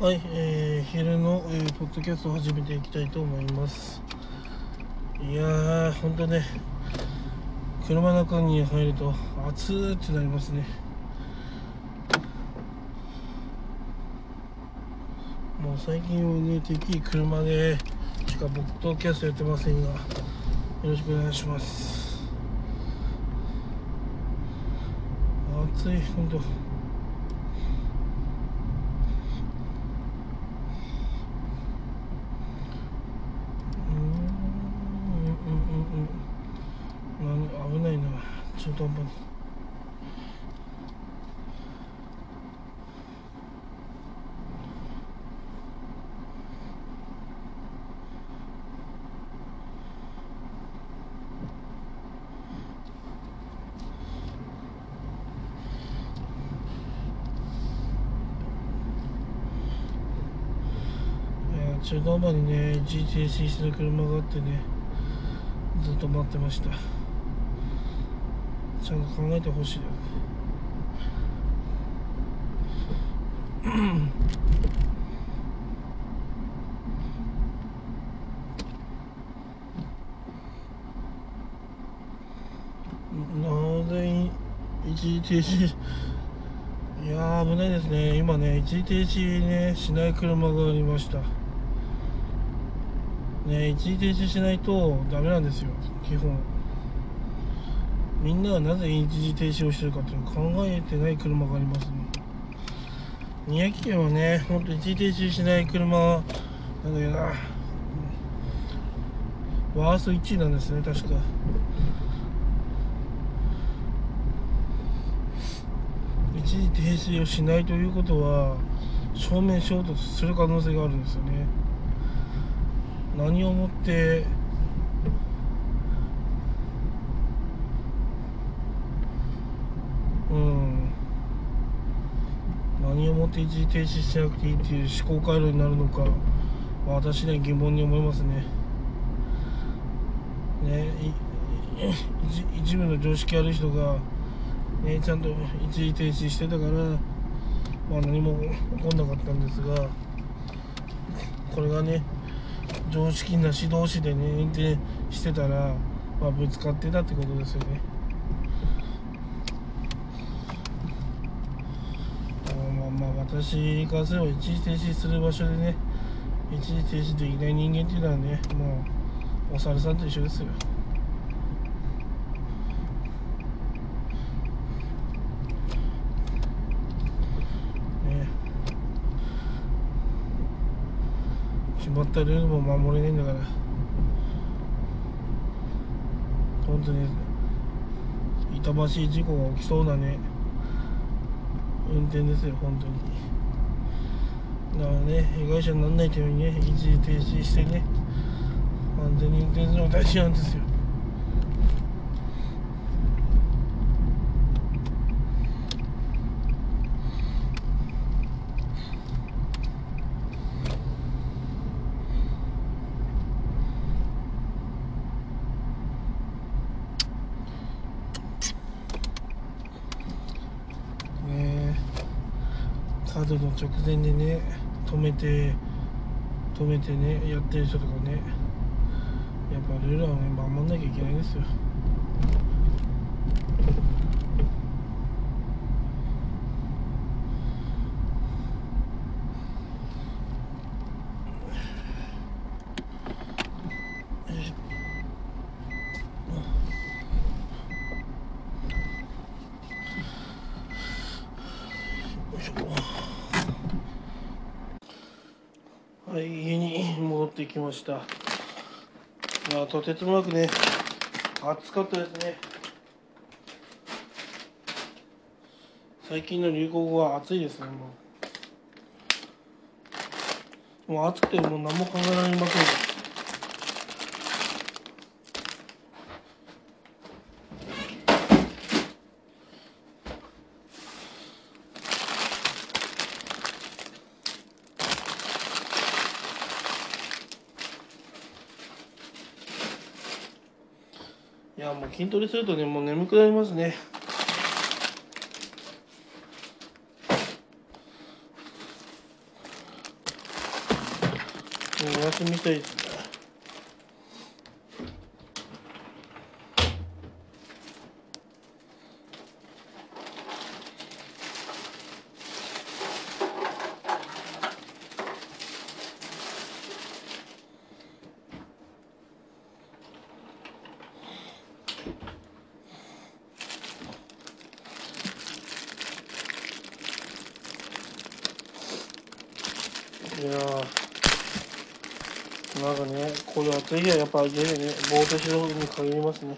はい、えー、昼の、えー、ポッドキャストを始めていきたいと思います。いやーほんとね車の中に入ると暑ーってなりますね。もう最近はねてっきり車でしかポッドキャストやってませんがよろしくお願いします。暑いほんとうーんうんうんうん何危ないな中途半端にいや中途半端にね。一時停止してる車があってね。ずっと待ってました。ちゃんと考えてほしいよ。なぜ一時停止？いや危ないですね。今ね一時停止ねしない車がありました。ね一時停止しないとダメなんですよ基本。みんなはなぜ一時停止をしてるかっていうのを考えてない車がありますね。宮城県はねほんと一時停止しない車なんだけどな。ワースト1位なんですね確か。一時停止をしないということは正面衝突する可能性があるんですよね。何をもってうん何をもって一時停止しなくていいっていう思考回路になるのか私には疑問に思いますねねい一一部の常識ある人がね、ちゃんと一時停止してたから、まあ、何も起こんなかったんですがこれがね常識なし同士でね運転してたら、まあ、ぶつかってたってことですよね。あまあまあ私からすれば一時停止する場所でね一時停止できない人間っていうのはねもうお猿さんと一緒ですよ。決まったルールも守れないんだから。本当に痛ましい事故が起きそうなね。運転ですよ本当に。だからね被害者にならないためにね一時停止してね安全に運転するのが大事なんですよねカードの直前でね止めて止めてねやってる人とかねやっぱルールはね守んなきゃいけないですよよいしょはい家に戻ってきました。いやとてつもなくね暑かったですね。最近の流行語は暑いですねもう。もう暑くてもう何も考えられません。いやもう筋トレするとねもう眠くなりますね。お休みたいですいやなんかねこういう暑い日はやっぱ家でねぼーっとしろに限りますね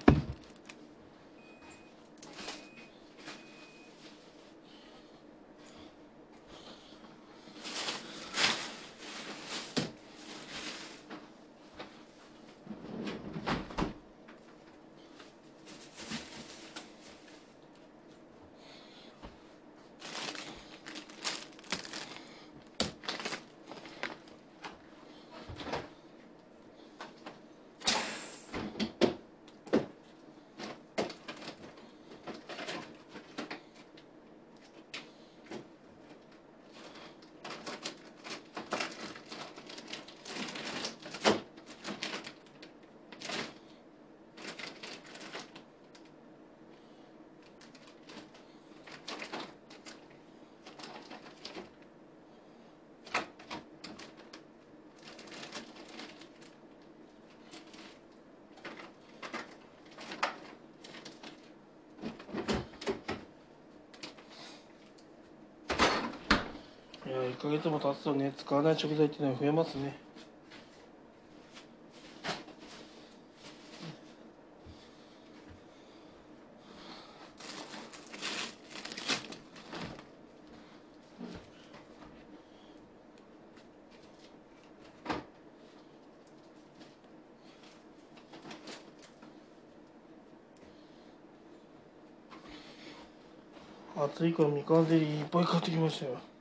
いや1ヶ月も経つとね使わない食材っていうのは増えますね。暑いからみかんゼリーいっぱい買ってきましたよ。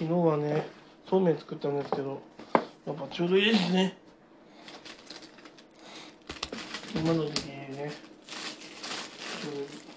昨日はねそうめん作ったんですけどやっぱちょうどいいですね。今の時期ねちょうどいい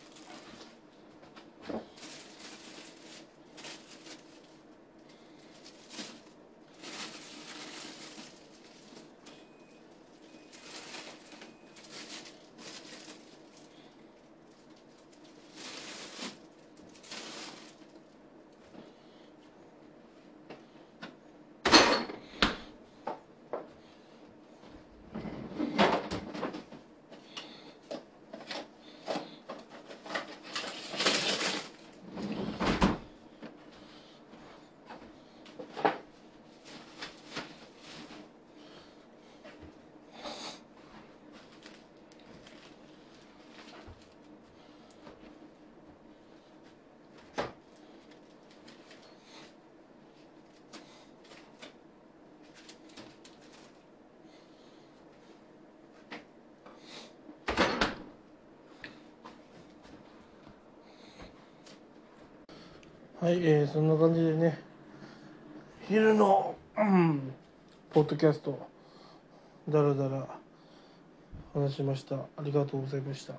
はい、えー、そんな感じでね昼の、うん、ポッドキャストだらだら話しました。ありがとうございました。